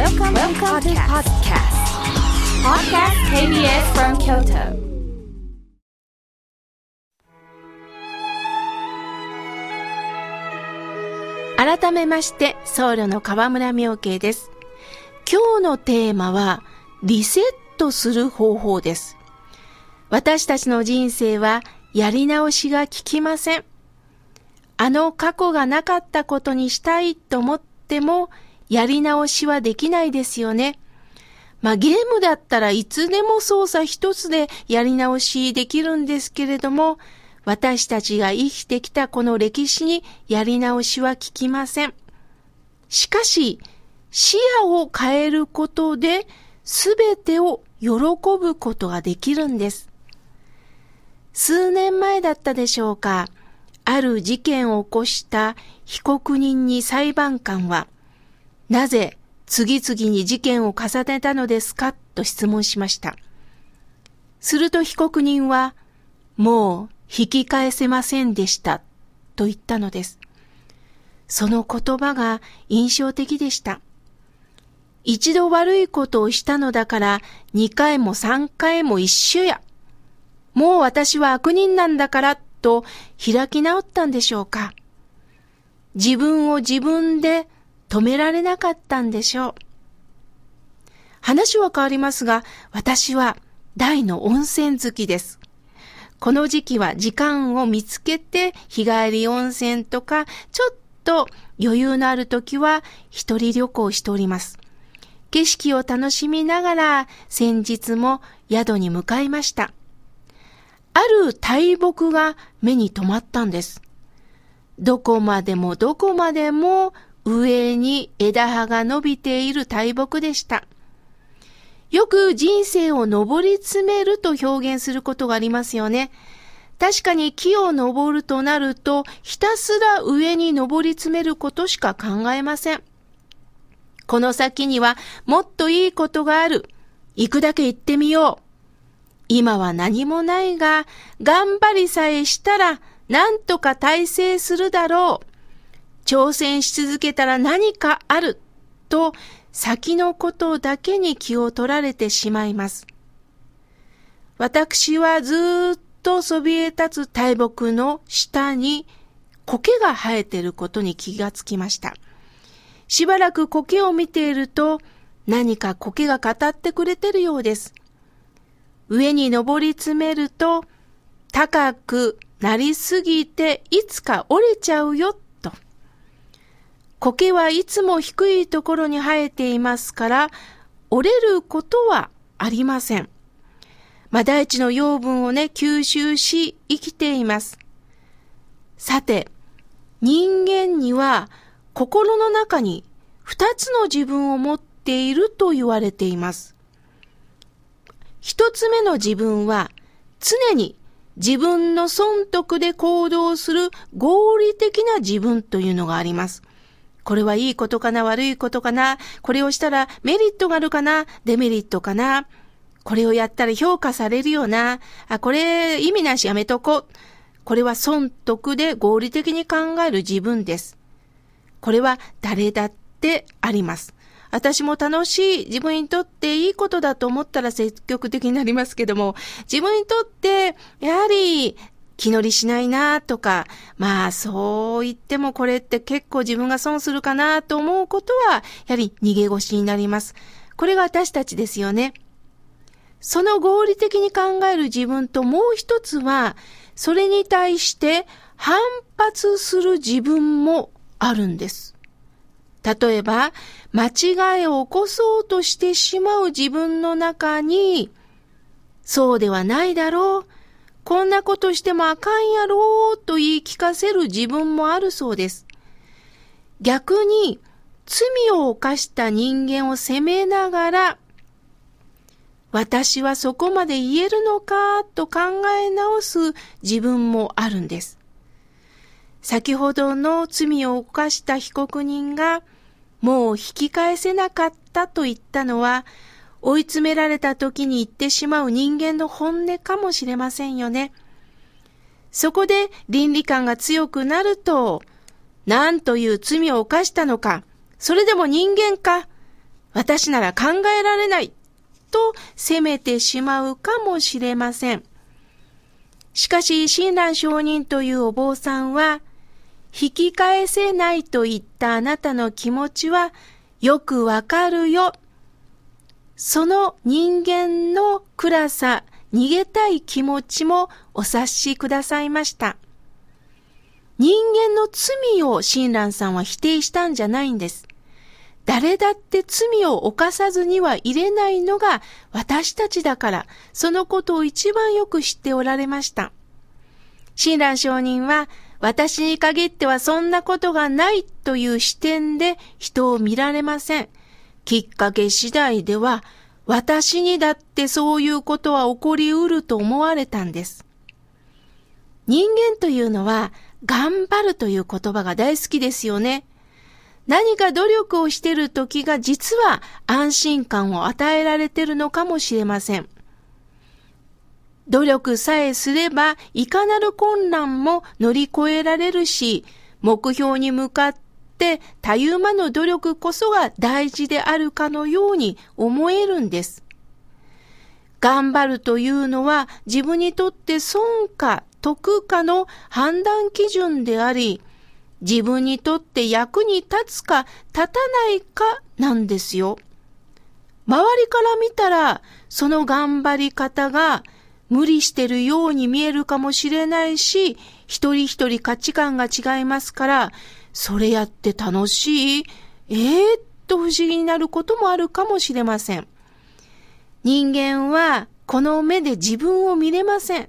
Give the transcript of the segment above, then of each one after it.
Welcome, Welcome to podcast. Podcast KBS from Kyoto. 改めまして、僧侶の河村明慶です。今日のテーマは、リセットする方法です。私たちの人生は、やり直しが効きません。あの過去がなかったことにしたいと思っても、やり直しはできないですよね。まあゲームだったらいつでも操作一つでやり直しできるんですけれども、私たちが生きてきたこの歴史にやり直しは効きません。しかし、視野を変えることで全てを喜ぶことができるんです。数年前だったでしょうか。ある事件を起こした被告人に裁判官は、なぜ次々に事件を重ねたのですか？と質問しました。すると被告人は、もう引き返せませんでしたと言ったのです。その言葉が印象的でした。一度悪いことをしたのだから二回も三回も一緒や。もう私は悪人なんだからと開き直ったんでしょうか。自分を自分で止められなかったんでしょう。話は変わりますが、私は大の温泉好きです。この時期は時間を見つけて日帰り温泉とか、ちょっと余裕のある時は一人旅行しております。景色を楽しみながら先日も宿に向かいました。ある大木が目に留まったんです。どこまでもどこまでも上に枝葉が伸びている大木でした。よく人生を登り詰めると表現することがありますよね。確かに木を登るとなると、ひたすら上に登り詰めることしか考えません。この先にはもっといいことがある。行くだけ行ってみよう。今は何もないが、頑張りさえしたら、なんとか大成するだろう。挑戦し続けたら何かある。と、先のことだけに気を取られてしまいます。私はずっとそびえ立つ大木の下に苔が生えていることに気がつきました。しばらく苔を見ていると何か苔が語ってくれてるようです。上に登り詰めると高くなりすぎていつか折れちゃうよ。苔はいつも低いところに生えていますから折れることはありません。まあ、大地の養分をね、吸収し生きています。さて、人間には心の中に二つの自分を持っていると言われています。一つ目の自分は常に自分の損得で行動する合理的な自分というのがあります。これはいいことかな悪いことかなこれをしたらメリットがあるかなデメリットかなこれをやったら評価されるよなあ、これ意味なしやめとこう。これは損得で合理的に考える自分です。これは誰だってあります。私も楽しい、自分にとっていいことだと思ったら積極的になりますけども、自分にとって、やはり、気乗りしないなとか、まあそう言ってもこれって結構自分が損するかなと思うことは、やはり逃げ腰になります。これが私たちですよね。その合理的に考える自分ともう一つは、それに対して反発する自分もあるんです。例えば、間違いを起こそうとしてしまう自分の中に、そうではないだろう、こんなことしてもあかんやろうと言い聞かせる自分もあるそうです。逆に、罪を犯した人間を責めながら、私はそこまで言えるのかと考え直す自分もあるんです。先ほどの罪を犯した被告人がもう引き返せなかったと言ったのは追い詰められた時に言ってしまう人間の本音かもしれませんよね。そこで倫理観が強くなると何という罪を犯したのか、それでも人間か、私なら考えられないと責めてしまうかもしれません。しかし、親鸞上人というお坊さんは、引き返せないと言ったあなたの気持ちはよくわかるよ。その人間の暗さ、逃げたい気持ちもお察しくださいました。人間の罪を親鸞さんは否定したんじゃないんです。誰だって罪を犯さずにはいれないのが私たちだから、そのことを一番よく知っておられました。親鸞上人は、私に限ってはそんなことがないという視点で人を見られません。きっかけ次第では、私にだってそういうことは起こりうると思われたんです。人間というのは、頑張るという言葉が大好きですよね。何か努力をしている時が実は安心感を与えられているのかもしれません。努力さえすれば、いかなる困難も乗り越えられるし、目標に向かってたゆまぬ努力こそが大事であるかのように思えるんです。頑張るというのは自分にとって損か得かの判断基準であり、自分にとって役に立つか立たないかなんですよ。周りから見たら、その頑張り方が無理してるように見えるかもしれないし、一人一人価値観が違いますから、それやって楽しい？ええー、っと不思議になることもあるかもしれません。人間はこの目で自分を見れません。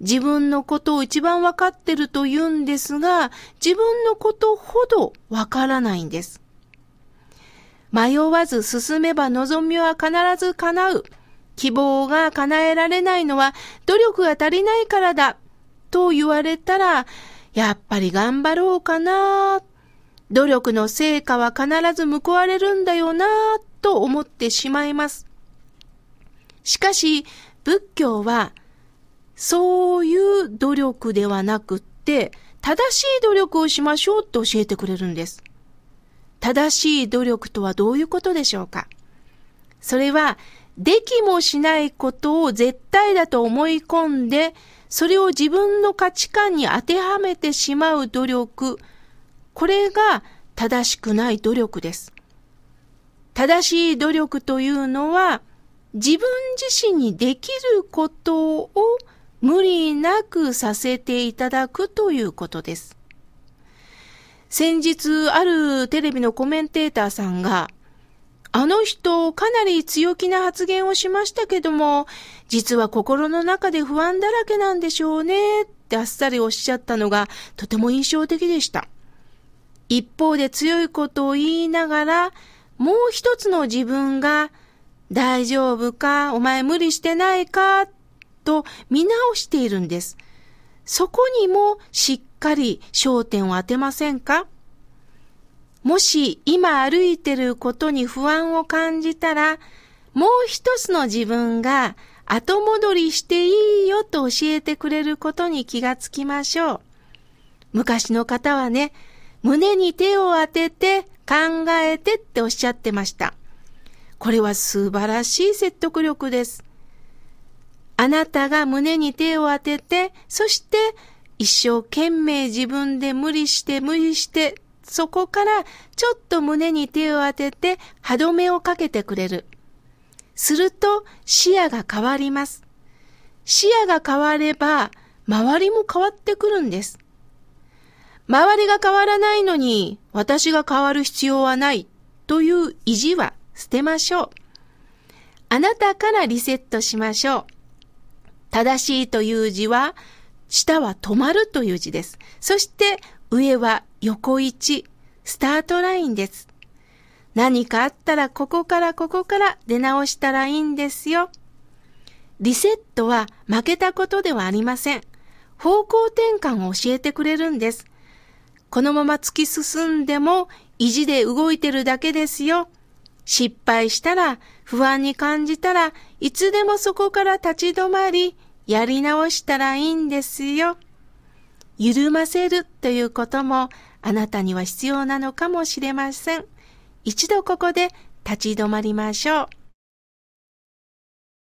自分のことを一番わかってると言うんですが、自分のことほどわからないんです。迷わず進めば望みは必ず叶う。希望が叶えられないのは努力が足りないからだ。と言われたら、やっぱり頑張ろうかな。努力の成果は必ず報われるんだよな、と思ってしまいます。しかし、仏教はそういう努力ではなくって、正しい努力をしましょうって教えてくれるんです。正しい努力とはどういうことでしょうかそれは、できもしないことを絶対だと思い込んで、それを自分の価値観に当てはめてしまう努力。これが正しくない努力です。正しい努力というのは、自分自身にできることを無理なくさせていただくということです。先日、あるテレビのコメンテーターさんが、あの人、かなり強気な発言をしましたけども、実は心の中で不安だらけなんでしょうね、ってあっさりおっしゃったのがとても印象的でした。一方で強いことを言いながら、もう一つの自分が、大丈夫かお前無理してないかと見直しているんです。そこにもしっかり焦点を当てませんか？もし今歩いてることに不安を感じたら、もう一つの自分が後戻りしていいよと教えてくれることに気がつきましょう。昔の方はね、胸に手を当てて考えてっておっしゃってました。これは素晴らしい説得力です。あなたが胸に手を当てて、そして一生懸命自分で無理して無理して、そこからちょっと胸に手を当てて歯止めをかけてくれる。すると視野が変わります。視野が変われば周りも変わってくるんです。周りが変わらないのに私が変わる必要はないという意地は捨てましょう。あなたからリセットしましょう。正しいという字は、下は止まるという字です。そして上は横一、スタートラインです。何かあったらここからここから出直したらいいんですよ。リセットは負けたことではありません。方向転換を教えてくれるんです。このまま突き進んでも意地で動いてるだけですよ。失敗したら、不安に感じたらいつでもそこから立ち止まり、やり直したらいいんですよ。緩ませるということもあなたには必要なのかもしれません。一度ここで立ち止まりましょう。